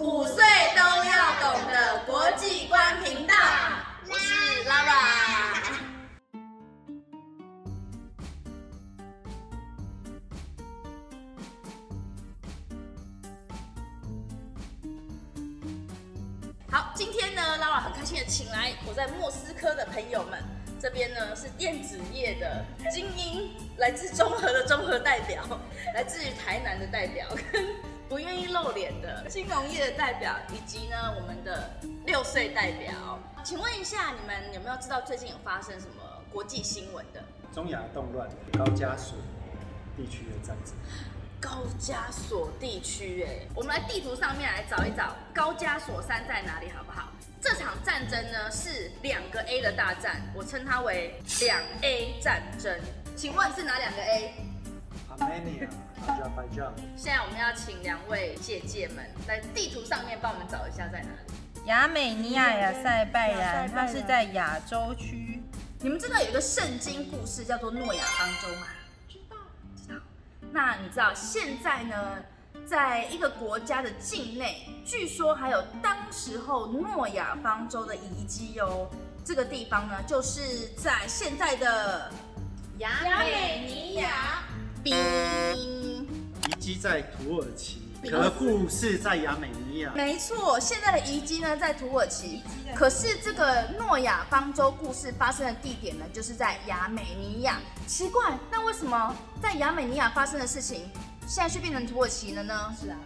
五岁都要懂的国际观频道，我是 Lara。好，今天呢，Lara 很开心的请来我在莫斯科的朋友们。这边呢是电子业的精英，来自中和的中和代表，来自于台南的代表，不愿意露脸的金融业的代表，以及呢我们的六岁代表。请问一下，你们有没有知道最近有发生什么国际新闻的？中亚动乱，高加索地区的战争。高加索地区，哎，我们来地图上面来找一找高加索山在哪里，好不好？这场战争呢是两个 A 的大战，我称它为两 A 战争。请问是哪两个现在我们要请两位姐姐们在地图上面帮我们找一下在哪里。亚美尼亚、亚塞拜然，它是在亚洲区。你们知道有一个圣经故事叫做诺亚方舟吗？知道，知道。那你知道现在呢？在一个国家的境内，据说还有当时候诺亚方舟的遗迹哦。这个地方呢，就是在现在的亚美尼亚。冰遗迹在土耳其，可故事在亚美尼亚。没错，现在的遗迹呢在土耳其，可是这个诺亚方舟故事发生的地点呢，就是在亚美尼亚。奇怪，那为什么在亚美尼亚发生的事情？现在却变成土耳其了呢？是啊，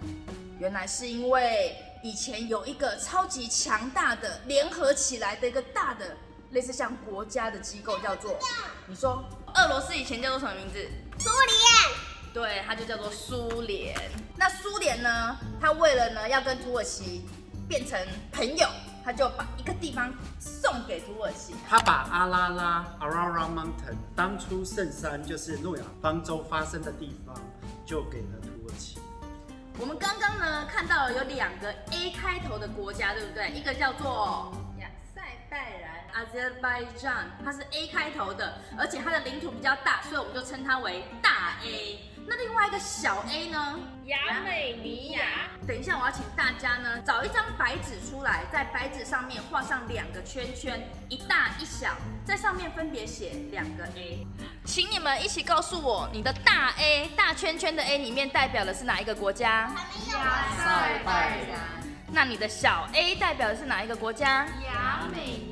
原来是因为以前有一个超级强大的联合起来的一个大的类似像国家的机构，叫做你说俄罗斯以前叫做什么名字？苏联。对，它就叫做苏联。那苏联呢？它为了呢要跟土耳其变成朋友，它就把一个地方送给土耳其。他把阿拉拉 （Ararat Mountain） 当初圣山，就是诺亚方舟发生的地方。就给了土耳其。我们刚刚呢看到了有两个 A 开头的国家，对不对？一个叫做 （Azerbaijan），它是 A 开头的，而且它的领土比较大，所以我们就称它为大 A。那另外一个小 A 呢？亚美尼亚。等一下，我要请大家呢找一张白纸出来，在白纸上面画上两个圈圈，一大一小，在上面分别写两个 A。请你们一起告诉我，你的大 A 大圈圈的 A 里面代表的是哪一个国家？亚塞拜然。那你的小 A 代表的是哪一个国家？亚美尼亚。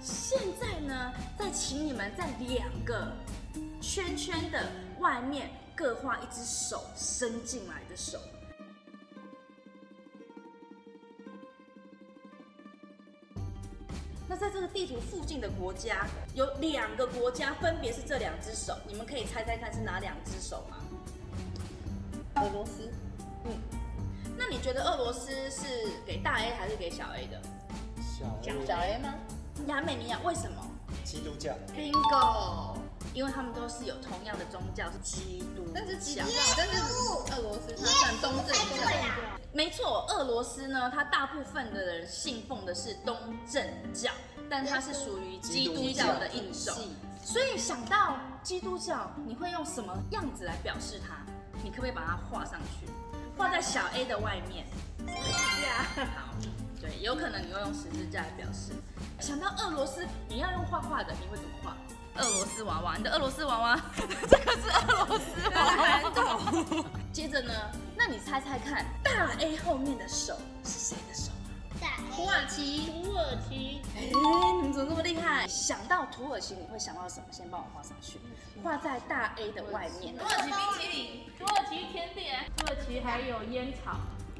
现在呢，再请你们在两个圈圈的外面。各画一只手伸进来的手。那在这个地图附近的国家，有两个国家，分别是这两只手。你们可以猜猜看是哪两只手吗？俄罗斯。嗯。那你觉得俄罗斯是给大 A 还是给小 A 的？小 A。小 A 吗？亚美尼亚为什么？基督教。Bingo。因为他们都是有同样的宗教，是基督。但是基督教，但是俄罗斯它算东正教。没错，俄罗斯呢，它大部分的人信奉的是东正教，但它是属于基督教的一种。所以想到基督教，你会用什么样子来表示它？你可不可以把它画上去，画在小 A 的外面？好，对，有可能你会用十字架来表示。想到俄罗斯，你要用画画的，你会怎么画？俄罗斯娃娃，你的俄罗斯娃娃，这个是俄罗斯娃娃。接着呢，那你猜猜看，大 A 后面的手是谁的手啊？土耳其，土耳其。哎，你们怎么这么厉害？想到土耳其，你会想到什么？先帮我画上去，画在大 A 的外面。土耳其冰淇淋，土耳其甜点，土耳其还有烟草。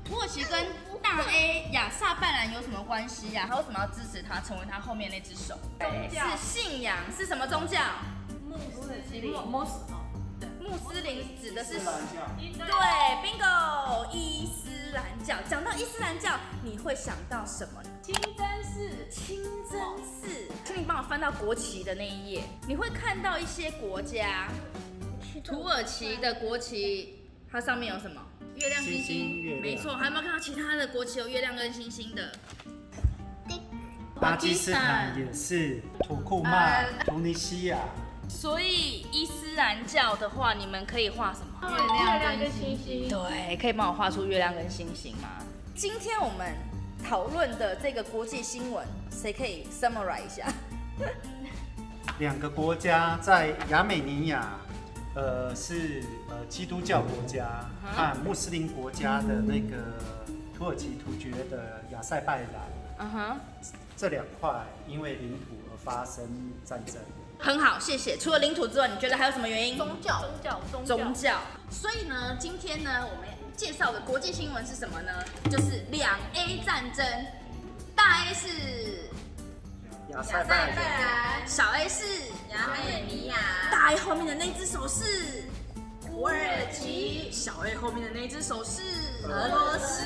土耳其跟大 A 亚萨拜然有什么关系呀？他为什么要支持他，成为他后面那只手？宗教是信仰，是什么宗教？穆斯林。穆斯对，穆斯林指的是对，bingo，伊斯兰教。讲到伊斯兰教，你会想到什么？清真寺，清真寺。请你帮我翻到国旗的那一页，你会看到一些国家。土耳其的国旗，它上面有什么？月亮、星星，没错，还有没有看到其他的国旗有月亮跟星星的？巴基斯坦也是，土库曼、突尼西亚。所以伊斯兰教的话，你们可以画什么？月亮跟星星。对，可以帮我画出月亮跟星星吗？今天我们讨论的这个国际新闻，谁可以 summarize 一下？两个国家在亚美尼亚，呃，是呃基督教国家和穆斯林国家的那个土耳其突厥的亚塞拜然嗯哼，这两块因为领土而发生战争。很好，谢谢。除了领土之外，你觉得还有什么原因？宗教，宗教，宗教，宗教。所以呢，今天呢，我们介绍的国际新闻是什么呢？就是两 A 战争，大 A 是亚塞拜然，小 A 是亚美尼亚，大 A 后面的那只手是土耳其，小 A 后面的那只手是俄罗斯。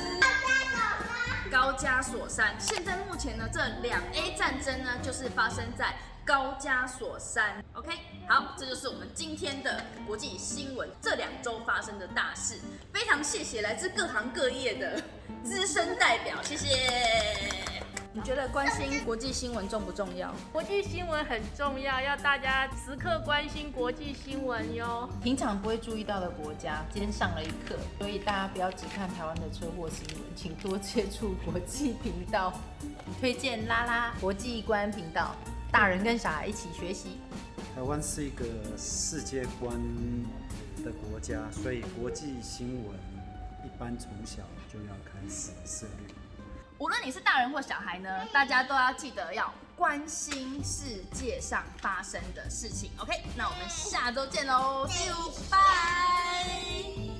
高加索山，现在目前呢，这两 A 战争呢，就是发生在高加索山。OK，好，这就是我们今天的国际新闻，这两周发生的大事。非常谢谢来自各行各业的资深代表，谢谢。你觉得关心国际新闻重不重要？国际新闻很重要，要大家时刻关心国际新闻哟。平常不会注意到的国家，今天上了一课，所以大家不要只看台湾的车祸新闻，请多接触国际频道。推荐拉拉国际观频道，大人跟小孩一起学习。台湾是一个世界观的国家，所以国际新闻一般从小就要开始涉猎。无论你是大人或小孩呢，大家都要记得要关心世界上发生的事情。OK，那我们下周见喽，See you，拜。